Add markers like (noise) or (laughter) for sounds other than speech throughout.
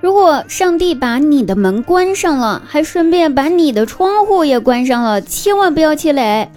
如果上帝把你的门关上了，还顺便把你的窗户也关上了，千万不要气馁。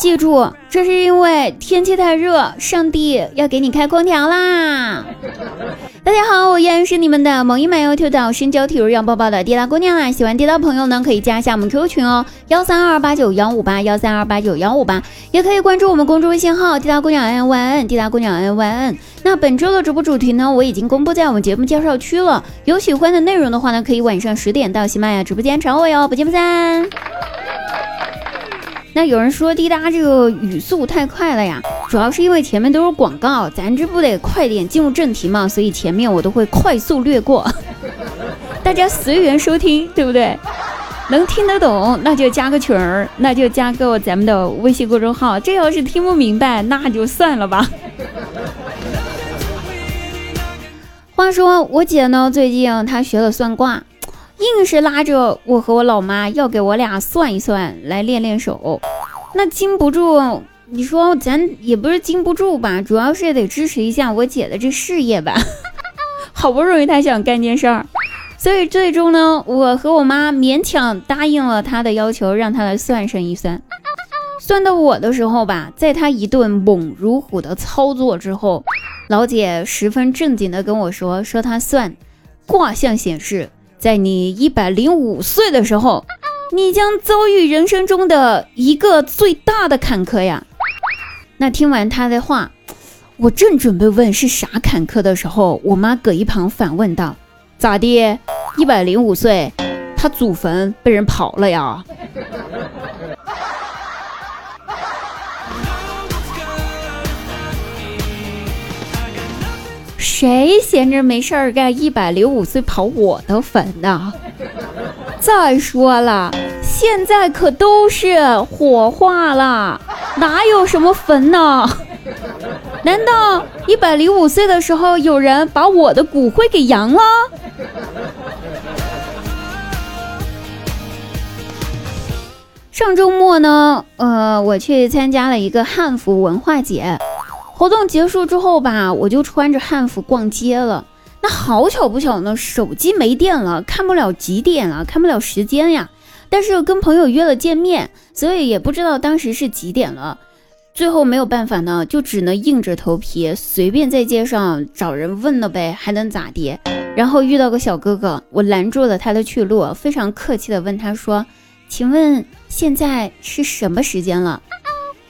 记住，这是因为天气太热，上帝要给你开空调啦。(laughs) 大家好，我依然是你们的萌一美优跳岛深交体育要抱抱的滴答姑娘啦！喜欢滴答朋友呢，可以加一下我们 QQ 群哦，幺三二八九幺五八幺三二八九幺五八，也可以关注我们公众微信号滴答姑娘 N Y N 滴答姑娘 N Y N。那本周的直播主题呢，我已经公布在我们节目介绍区了，有喜欢的内容的话呢，可以晚上十点到喜马拉雅直播间找我哟，不见不散。那有人说滴答这个语速太快了呀，主要是因为前面都是广告，咱这不得快点进入正题嘛，所以前面我都会快速略过，(laughs) 大家随缘收听，对不对？能听得懂那就加个群儿，那就加个咱们的微信公众号。这要是听不明白，那就算了吧。话说我姐呢，最近她学了算卦。硬是拉着我和我老妈要给我俩算一算，来练练手。那经不住，你说咱也不是经不住吧，主要是得支持一下我姐的这事业吧。(laughs) 好不容易她想干件事儿，所以最终呢，我和我妈勉强答应了她的要求，让她来算上一算。算到我的时候吧，在她一顿猛如虎的操作之后，老姐十分正经的跟我说：“说她算卦象显示。”在你一百零五岁的时候，你将遭遇人生中的一个最大的坎坷呀。那听完他的话，我正准备问是啥坎坷的时候，我妈搁一旁反问道：“咋的？一百零五岁，他祖坟被人刨了呀？”谁闲着没事儿干？一百零五岁跑我的坟呢？(laughs) 再说了，现在可都是火化了，哪有什么坟呢？(laughs) 难道一百零五岁的时候有人把我的骨灰给扬了？上周末呢，呃，我去参加了一个汉服文化节。活动结束之后吧，我就穿着汉服逛街了。那好巧不巧呢，手机没电了，看不了几点了，看不了时间呀。但是跟朋友约了见面，所以也不知道当时是几点了。最后没有办法呢，就只能硬着头皮随便在街上找人问了呗，还能咋地？然后遇到个小哥哥，我拦住了他的去路，非常客气的问他说：“请问现在是什么时间了？”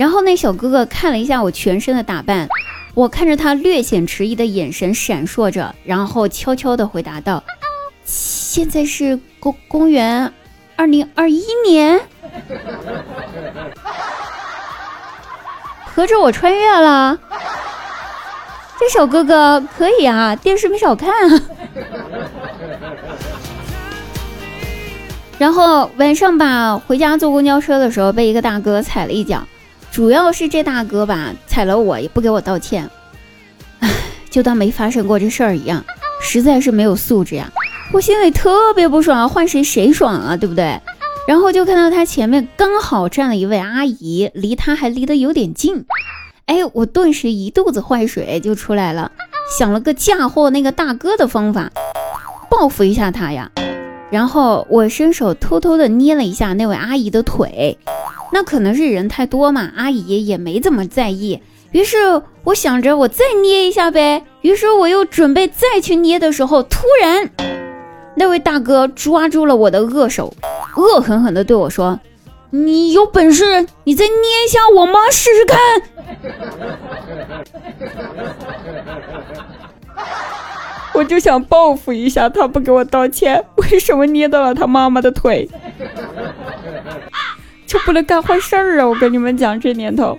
然后那小哥哥看了一下我全身的打扮，我看着他略显迟疑的眼神闪烁着，然后悄悄的回答道：“现在是公公元二零二一年，合着我穿越了。这小哥哥可以啊，电视没少看。然后晚上吧，回家坐公交车的时候，被一个大哥踩了一脚。主要是这大哥吧，踩了我也不给我道歉，唉，(laughs) 就当没发生过这事儿一样，实在是没有素质呀！我心里特别不爽，换谁谁爽啊，对不对？然后就看到他前面刚好站了一位阿姨，离他还离得有点近，哎，我顿时一肚子坏水就出来了，想了个嫁祸那个大哥的方法，报复一下他呀！然后我伸手偷偷的捏了一下那位阿姨的腿。那可能是人太多嘛，阿姨也没怎么在意。于是我想着我再捏一下呗。于是我又准备再去捏的时候，突然那位大哥抓住了我的恶手，恶狠狠地对我说：“你有本事，你再捏一下我妈试试看。(laughs) ”我就想报复一下他，不给我道歉，为什么捏到了他妈妈的腿？就不能干坏事儿啊！我跟你们讲，这年头。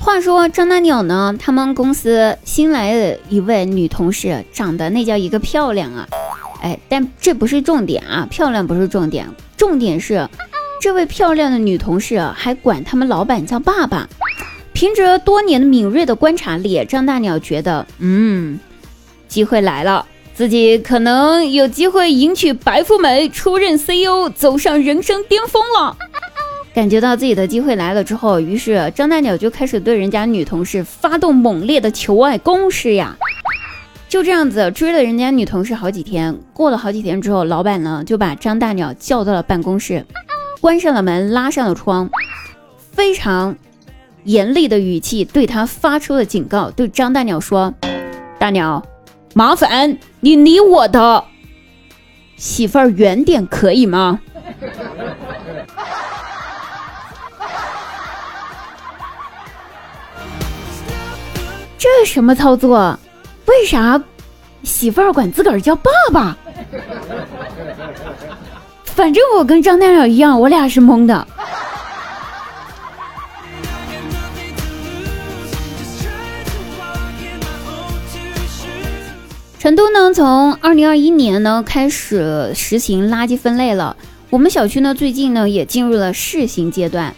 话说张大鸟呢，他们公司新来的一位女同事，长得那叫一个漂亮啊！哎，但这不是重点啊，漂亮不是重点，重点是这位漂亮的女同事还管他们老板叫爸爸。凭着多年的敏锐的观察力，张大鸟觉得，嗯，机会来了。自己可能有机会迎娶白富美，出任 CEO，走上人生巅峰了。(laughs) 感觉到自己的机会来了之后，于是张大鸟就开始对人家女同事发动猛烈的求爱攻势呀。就这样子追了人家女同事好几天，过了好几天之后，老板呢就把张大鸟叫到了办公室，关上了门，拉上了窗，非常严厉的语气对他发出了警告，对张大鸟说：“大鸟，麻烦你离我的媳妇儿远点，可以吗？”这什么操作？为啥媳妇儿管自个儿叫爸爸？反正我跟张大鸟一样，我俩是懵的。成都呢，从二零二一年呢开始实行垃圾分类了。我们小区呢，最近呢也进入了试行阶段。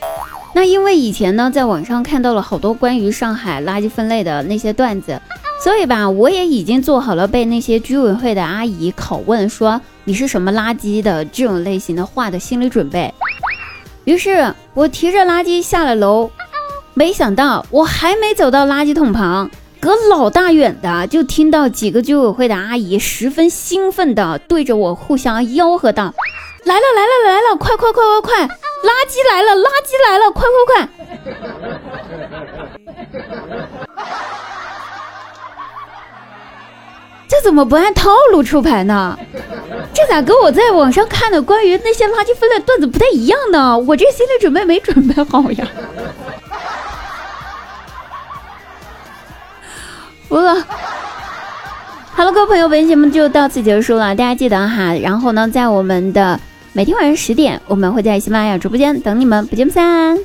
那因为以前呢，在网上看到了好多关于上海垃圾分类的那些段子。所以吧，我也已经做好了被那些居委会的阿姨拷问说你是什么垃圾的这种类型的话的心理准备。于是我提着垃圾下了楼，没想到我还没走到垃圾桶旁，隔老大远的就听到几个居委会的阿姨十分兴奋的对着我互相吆喝道：“来了来了来了，快快快快快，垃圾来了垃圾来了，快快快！” (laughs) 这怎么不按套路出牌呢？这咋跟我在网上看的关于那些垃圾分类段子不太一样呢？我这心理准备没准备好呀！不饿。好了，各位朋友，本期节目就到此结束了，大家记得哈。然后呢，在我们的每天晚上十点，我们会在喜马拉雅直播间等你们，不见不散。